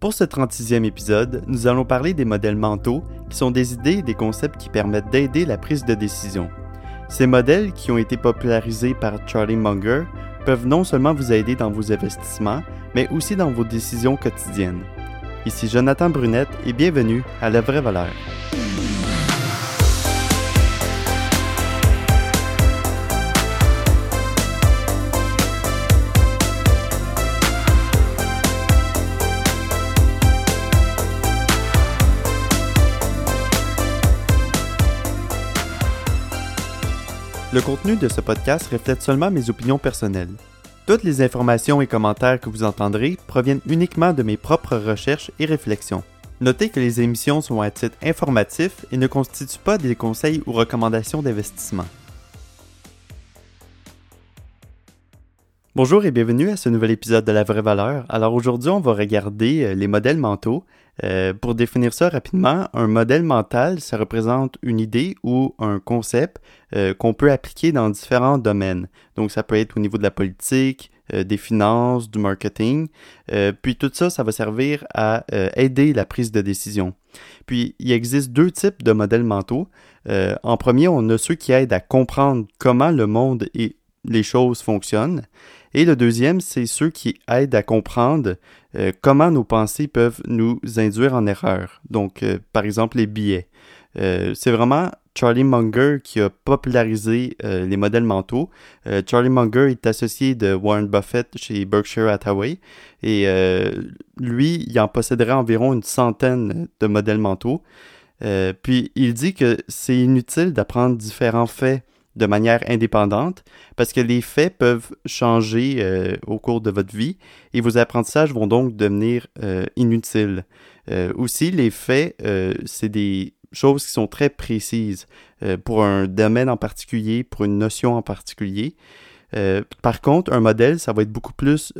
Pour ce 36e épisode, nous allons parler des modèles mentaux, qui sont des idées et des concepts qui permettent d'aider la prise de décision. Ces modèles, qui ont été popularisés par Charlie Munger, peuvent non seulement vous aider dans vos investissements, mais aussi dans vos décisions quotidiennes. Ici Jonathan Brunette et bienvenue à La Vraie Valeur. Le contenu de ce podcast reflète seulement mes opinions personnelles. Toutes les informations et commentaires que vous entendrez proviennent uniquement de mes propres recherches et réflexions. Notez que les émissions sont à titre informatif et ne constituent pas des conseils ou recommandations d'investissement. Bonjour et bienvenue à ce nouvel épisode de La Vraie Valeur. Alors aujourd'hui, on va regarder euh, les modèles mentaux. Euh, pour définir ça rapidement, un modèle mental, ça représente une idée ou un concept euh, qu'on peut appliquer dans différents domaines. Donc ça peut être au niveau de la politique, des finances, du marketing. puis tout ça, ça va servir à aider la prise de décision. Puis il existe deux types de modèles mentaux. en premier, on a ceux qui aident à comprendre comment le monde et les choses fonctionnent. Et le deuxième, c'est ceux qui aident à comprendre euh, comment nos pensées peuvent nous induire en erreur. Donc, euh, par exemple, les billets. Euh, c'est vraiment Charlie Munger qui a popularisé les modèles mentaux. Charlie Munger est associé de Warren Buffett chez Berkshire Hathaway et lui, il en posséderait environ une centaine de modèles mentaux. puis il dit que c'est inutile d'apprendre différents faits de manière indépendante parce que les faits peuvent changer euh, au cours de votre vie et vos apprentissages vont donc devenir euh, inutiles. Euh, aussi, les faits, c'est des choses qui sont très précises pour un domaine en particulier, pour une notion en particulier. par contre, un modèle, ça va être beaucoup plus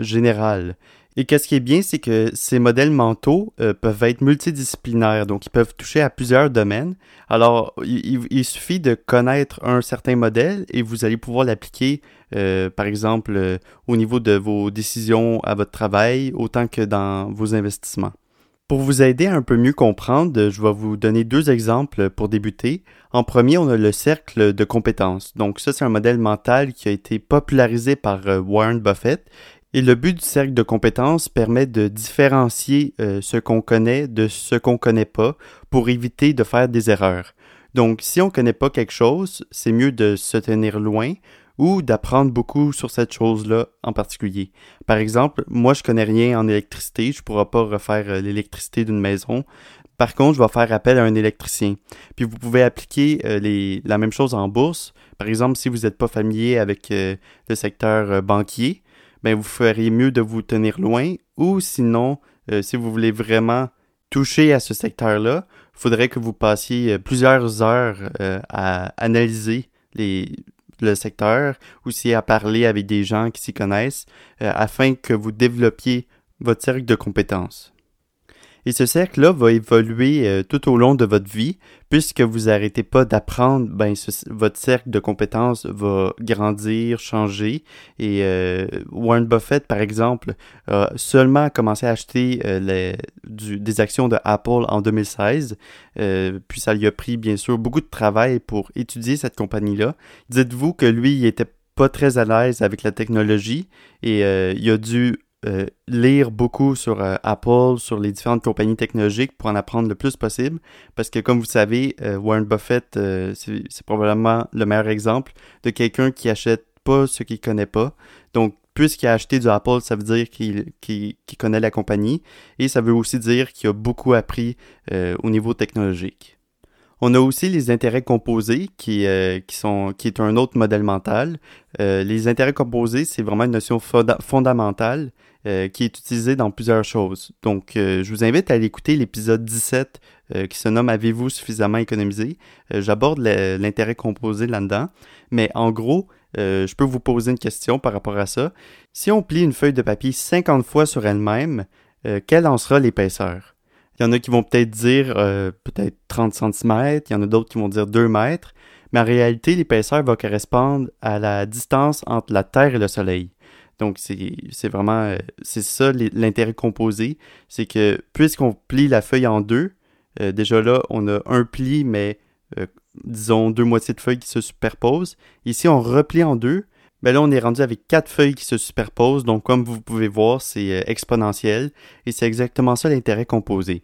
général. Et qu'est-ce qui est bien, c'est que ces modèles mentaux euh, peuvent être multidisciplinaires, donc ils peuvent toucher à plusieurs domaines. Alors, il, suffit de connaître un certain modèle et vous allez pouvoir l'appliquer, euh, par exemple, euh, au niveau de vos décisions à votre travail, autant que dans vos investissements. Pour vous aider à un peu mieux comprendre, je vais vous donner deux exemples pour débuter. En premier, on a le cercle de compétences. Donc ça, c'est un modèle mental qui a été popularisé par Warren Buffett et le but du cercle de compétences permet de différencier euh, ce qu'on connaît de ce qu'on ne connaît pas pour éviter de faire des erreurs. Donc, si on ne connaît pas quelque chose, c'est mieux de se tenir loin ou d'apprendre beaucoup sur cette chose-là en particulier. Par exemple, moi, je connais rien en électricité, je ne pourrai pas refaire euh, l'électricité d'une maison. Par contre, je vais faire appel à un électricien. Puis vous pouvez appliquer euh, la même chose en bourse. Par exemple, si vous n'êtes pas familier avec le secteur banquier, ben vous feriez mieux de vous tenir loin ou sinon, euh, si vous voulez vraiment toucher à ce secteur-là, il faudrait que vous passiez euh, plusieurs heures euh, à analyser les, le secteur, aussi à parler avec des gens qui s'y connaissent, afin que vous développiez votre cercle de compétences. Et ce cercle-là va évoluer euh, tout au long de votre vie, puisque vous n'arrêtez pas d'apprendre, ben, votre cercle de compétences va grandir, changer. Et euh, Warren Buffett, par exemple, a seulement commencé à acheter euh, des actions de Apple en 2016. puis ça lui a pris, bien sûr, beaucoup de travail pour étudier cette compagnie-là. Dites-vous que lui, il était pas très à l'aise avec la technologie et il a dû euh, lire beaucoup sur euh, Apple, sur les différentes compagnies technologiques pour en apprendre le plus possible. Parce que comme vous savez, euh, Warren Buffett, c'est probablement le meilleur exemple de quelqu'un qui achète pas ce qu'il connaît pas. Donc, puisqu'il a acheté du Apple, ça veut dire qu'il connaît la compagnie et ça veut aussi dire qu'il a beaucoup appris au niveau technologique. On a aussi les intérêts composés qui, qui, sont, qui est un autre modèle mental. les intérêts composés, c'est vraiment une notion fondamentale euh, qui est utilisé dans plusieurs choses. Donc, euh, je vous invite à aller écouter l'épisode 17 euh, qui se nomme Avez-vous suffisamment économisé J'aborde l'intérêt composé là-dedans. Mais en gros, je peux vous poser une question par rapport à ça. Si on plie une feuille de papier 50 fois sur elle-même, quelle en sera l'épaisseur? Il y en a qui vont peut-être dire peut-être 30 cm, il y en a d'autres qui vont dire 2 mètres, mais en réalité, l'épaisseur va correspondre à la distance entre la Terre et le Soleil. Donc, c'est vraiment, c'est ça l'intérêt composé, c'est que puisqu'on plie la feuille en deux, déjà là, on a un pli, mais disons deux moitiés de feuilles qui se superposent. Ici, on replie en deux, mais là, on est rendu avec quatre feuilles qui se superposent. Donc, comme vous pouvez voir, c'est exponentiel, et c'est exactement ça l'intérêt composé.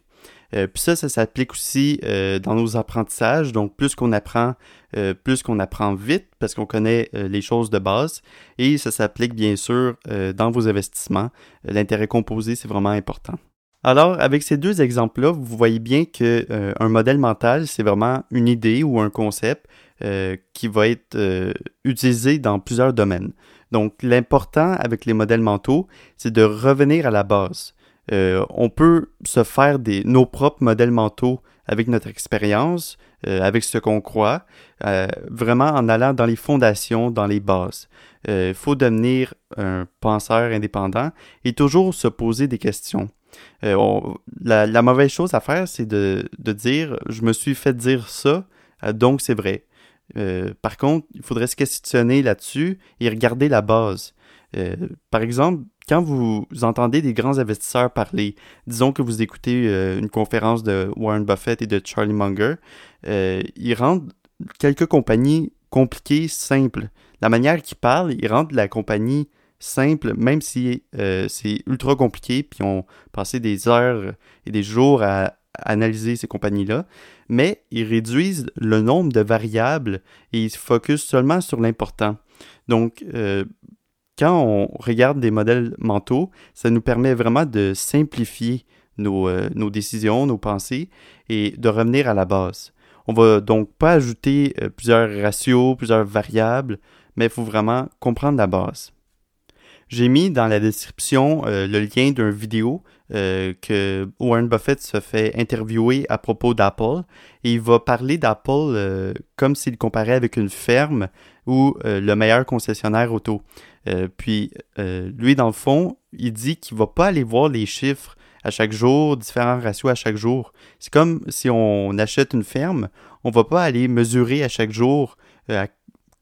Euh, puis ça, ça s'applique aussi euh, dans nos apprentissages. Donc, plus qu'on apprend, euh, plus qu'on apprend vite parce qu'on connaît les choses de base. Et ça s'applique bien sûr dans vos investissements. L'intérêt composé, c'est vraiment important. Alors, avec ces deux exemples-là, vous voyez bien que un modèle mental, c'est vraiment une idée ou un concept qui va être utilisé dans plusieurs domaines. Donc, l'important avec les modèles mentaux, c'est de revenir à la base. Euh, on peut se faire des, nos propres modèles mentaux avec notre expérience, euh, avec ce qu'on croit, euh, vraiment en allant dans les fondations, dans les bases. Il faut devenir un penseur indépendant et toujours se poser des questions. la, mauvaise chose à faire, c'est de, de, dire je me suis fait dire ça, donc c'est vrai. par contre, il faudrait se questionner là-dessus et regarder la base. par exemple, quand vous entendez des grands investisseurs parler, disons que vous écoutez euh, une conférence de Warren Buffett et de Charlie Munger, euh, ils rendent quelques compagnies compliquées simples. La manière qu'ils parlent, ils rendent la compagnie simple, même si euh, c'est ultra compliqué, puis on passé des heures et des jours à analyser ces compagnies-là, mais ils réduisent le nombre de variables et ils se focusent seulement sur l'important. Donc, quand on regarde des modèles mentaux, ça nous permet vraiment de simplifier nos, euh, décisions, nos pensées et de revenir à la base. On va donc pas ajouter euh, plusieurs ratios, plusieurs variables, mais il faut vraiment comprendre la base. J'ai mis dans la description euh, le lien d'une vidéo que Warren Buffett se fait interviewer à propos d'Apple et il va parler d'Apple comme s'il comparait avec une ferme ou le meilleur concessionnaire auto. Euh, puis euh, lui, dans le fond, il dit qu'il va pas aller voir les chiffres à chaque jour, différents ratios à chaque jour. C'est comme si on achète une ferme, on va pas aller mesurer à chaque jour euh,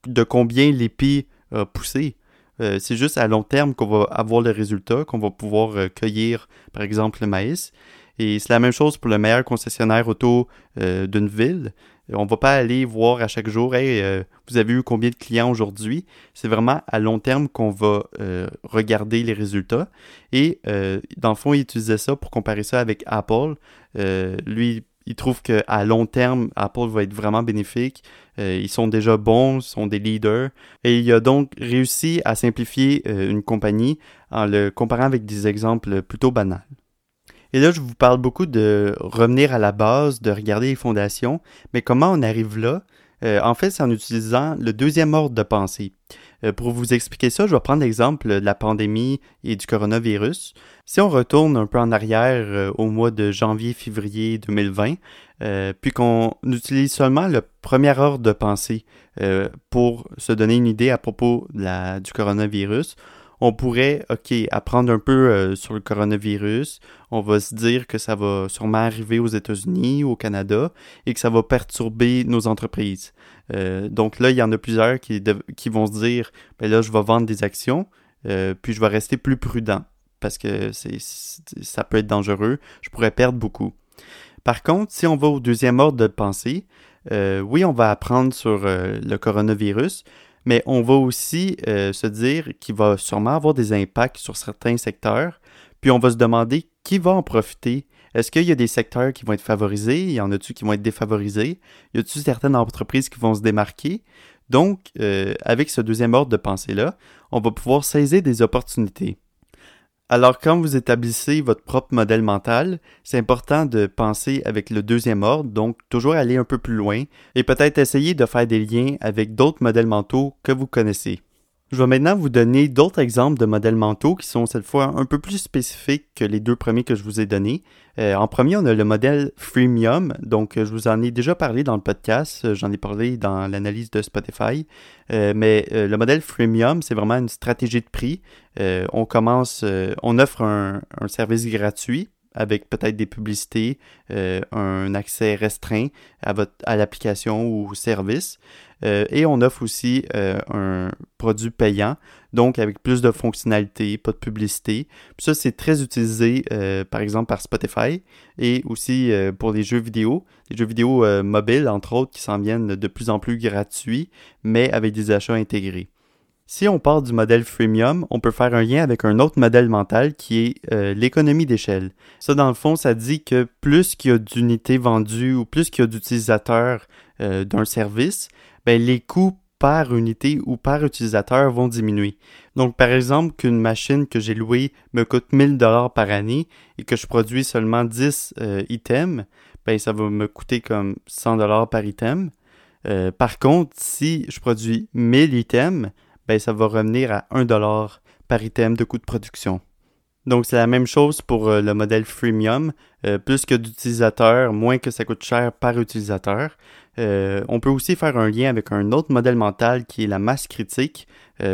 de combien l'épi a poussé. c'est juste à long terme qu'on va avoir le résultat, qu'on va pouvoir cueillir, par exemple, le maïs. Et c'est la même chose pour le meilleur concessionnaire auto d'une ville. On ne va pas aller voir à chaque jour, hey, euh, vous avez eu combien de clients aujourd'hui? C'est vraiment à long terme qu'on va euh, regarder les résultats. Et euh, dans le fond, il utilisait ça pour comparer ça avec Apple. lui, il trouve qu'à long terme, Apple va être vraiment bénéfique. ils sont déjà bons, ils sont des leaders. Et il a donc réussi à simplifier une compagnie en le comparant avec des exemples plutôt banals. Et là, je vous parle beaucoup de revenir à la base, de regarder les fondations, mais comment on arrive là? Euh, en fait, c'est en utilisant le deuxième ordre de pensée. Euh, pour vous expliquer ça, je vais prendre l'exemple de la pandémie et du coronavirus. Si on retourne un peu en arrière euh, au mois de janvier-février 2020, puis qu'on utilise seulement le premier ordre de pensée pour se donner une idée à propos du coronavirus, on pourrait, OK, apprendre un peu euh, sur le coronavirus. On va se dire que ça va sûrement arriver aux États-Unis, au Canada, et que ça va perturber nos entreprises. Euh, donc là, il y en a plusieurs qui, vont se dire, ben là, je vais vendre des actions, euh, puis je vais rester plus prudent, parce que ça peut être dangereux. Je pourrais perdre beaucoup. Par contre, si on va au deuxième ordre de pensée, oui, on va apprendre sur le coronavirus, mais on va aussi euh, se dire qu'il va sûrement avoir des impacts sur certains secteurs, puis on va se demander qui va en profiter. Est-ce qu'il y a des secteurs qui vont être favorisés? Y en a-tu qui vont être défavorisés? Y a-t-il certaines entreprises qui vont se démarquer? Donc, euh, avec ce deuxième ordre de pensée-là, on va pouvoir saisir des opportunités. Alors, quand vous établissez votre propre modèle mental, c'est important de penser avec le deuxième ordre, donc toujours aller un peu plus loin et peut-être essayer de faire des liens avec d'autres modèles mentaux que vous connaissez. Je vais maintenant vous donner d'autres exemples de modèles mentaux qui sont cette fois un peu plus spécifiques que les deux premiers que je vous ai donnés. Euh, en premier, on a le modèle freemium. Donc, je vous en ai déjà parlé dans le podcast. J'en ai parlé dans l'analyse de Spotify. Euh, mais euh, le modèle freemium, c'est vraiment une stratégie de prix. on commence, on offre un, service gratuit avec peut-être des publicités, un accès restreint à, votre, à l'application ou service. et on offre aussi un produit payant, donc avec plus de fonctionnalités, pas de publicité. Puis ça, c'est très utilisé, par exemple, par Spotify et aussi pour les jeux vidéo. Les jeux vidéo mobiles, entre autres, qui s'en viennent de plus en plus gratuits, mais avec des achats intégrés. Si on part du modèle freemium, on peut faire un lien avec un autre modèle mental qui est euh, l'économie d'échelle. Ça, dans le fond, ça dit que plus qu'il y a d'unités vendues ou plus qu'il y a d'utilisateurs euh, d'un service, ben, les coûts par unité ou par utilisateur vont diminuer. Donc, par exemple, qu'une machine que j'ai louée me coûte 1000 dollars par année et que je produis seulement 10 euh, items, ben, ça va me coûter comme 100 dollars par item. par contre, si je produis 1000 items, ben, ça va revenir à 1$ par item de coût de production. Donc c'est la même chose pour euh, le modèle freemium. Euh, plus que d'utilisateurs, moins que ça coûte cher par utilisateur. Euh, on peut aussi faire un lien avec un autre modèle mental qui est la masse critique.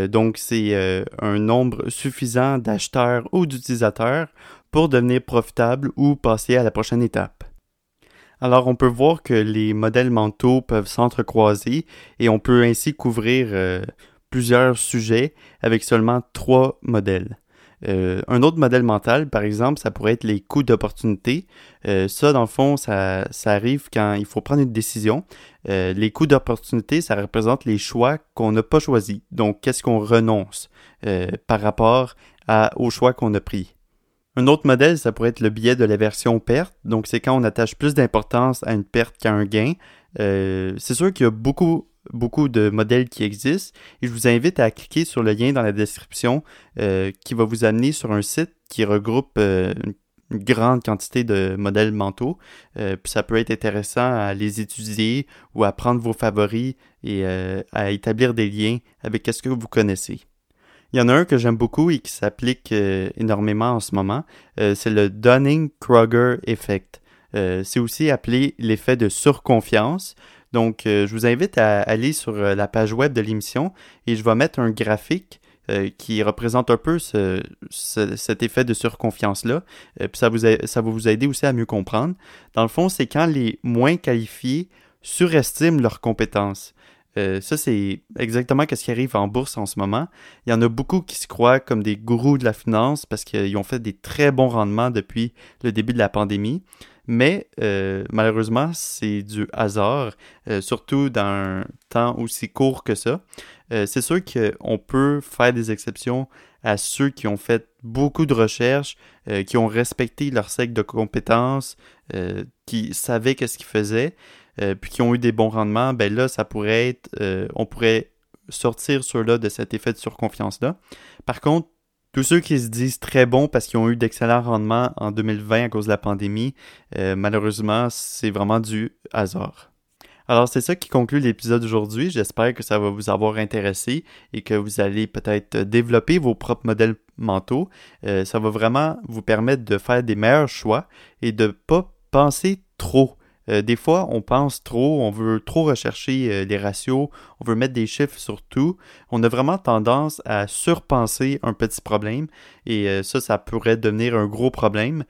donc c'est un nombre suffisant d'acheteurs ou d'utilisateurs pour devenir profitable ou passer à la prochaine étape. Alors on peut voir que les modèles mentaux peuvent s'entrecroiser et on peut ainsi couvrir plusieurs sujets avec seulement trois modèles. Euh, un autre modèle mental, par exemple, ça pourrait être les coûts d'opportunité. Euh, ça, dans le fond, ça, arrive quand il faut prendre une décision. Euh, les coûts d'opportunité, ça représente les choix qu'on n'a pas choisis. Donc, qu'est-ce qu'on renonce par rapport aux choix qu'on a pris. Un autre modèle, ça pourrait être le biais de la version perte. Donc, c'est quand on attache plus d'importance à une perte qu'à un gain. c'est sûr qu'il y a beaucoup beaucoup de modèles qui existent et je vous invite à cliquer sur le lien dans la description euh, qui va vous amener sur un site qui regroupe euh, une, grande quantité de modèles mentaux. Euh, puis ça peut être intéressant à les étudier ou à prendre vos favoris et à établir des liens avec ce que vous connaissez. Il y en a un que j'aime beaucoup et qui s'applique énormément en ce moment. c'est le Dunning-Kruger Effect. C'est aussi appelé l'effet de surconfiance. Donc, euh, je vous invite à aller sur euh, la page web de l'émission et je vais mettre un graphique euh, qui représente un peu cet effet de surconfiance-là. puis ça, vous ça va vous aider aussi à mieux comprendre. Dans le fond, c'est quand les moins qualifiés surestiment leurs compétences. ça, c'est exactement ce qui arrive en bourse en ce moment. Il y en a beaucoup qui se croient comme des gourous de la finance parce qu'ils ont fait des très bons rendements depuis le début de la pandémie. Mais euh, malheureusement, c'est du hasard, euh, surtout dans un temps aussi court que ça. Euh, c'est sûr qu'on peut faire des exceptions à ceux qui ont fait beaucoup de recherches, qui ont respecté leur cycle de compétences, qui savaient qu'est-ce qu'ils faisaient, puis qui ont eu des bons rendements. Ben là, ça pourrait être, on pourrait sortir ceux-là de cet effet de surconfiance-là. Par contre, tous ceux qui se disent très bons parce qu'ils ont eu d'excellents rendements en 2020 à cause de la pandémie, euh, malheureusement, c'est vraiment du hasard. Alors c'est ça qui conclut l'épisode d'aujourd'hui. J'espère que ça va vous avoir intéressé et que vous allez peut-être développer vos propres modèles mentaux. Euh, ça va vraiment vous permettre de faire des meilleurs choix et de ne pas penser trop. Euh, des fois, on pense trop, on veut trop rechercher euh, les ratios, on veut mettre des chiffres sur tout. On a vraiment tendance à surpenser un petit problème et euh, ça, ça pourrait devenir un gros problème.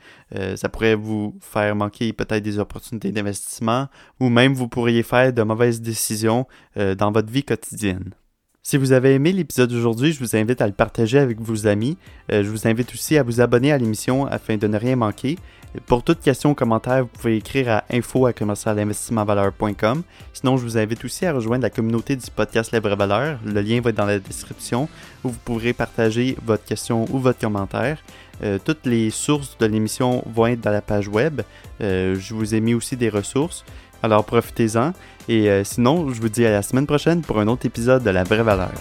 ça pourrait vous faire manquer peut-être des opportunités d'investissement ou même vous pourriez faire de mauvaises décisions dans votre vie quotidienne. Si vous avez aimé l'épisode d'aujourd'hui, je vous invite à le partager avec vos amis. je vous invite aussi à vous abonner à l'émission afin de ne rien manquer. Pour toute question ou commentaire, vous pouvez écrire à info à Sinon, je vous invite aussi à rejoindre la communauté du podcast Les Vraies Valeurs. Le lien va être dans la description où vous pourrez partager votre question ou votre commentaire. Euh, toutes les sources de l'émission vont être dans la page web. Euh, je vous ai mis aussi des ressources. Alors profitez-en. Et euh, sinon, je vous dis à la semaine prochaine pour un autre épisode de La Vraie Valeur.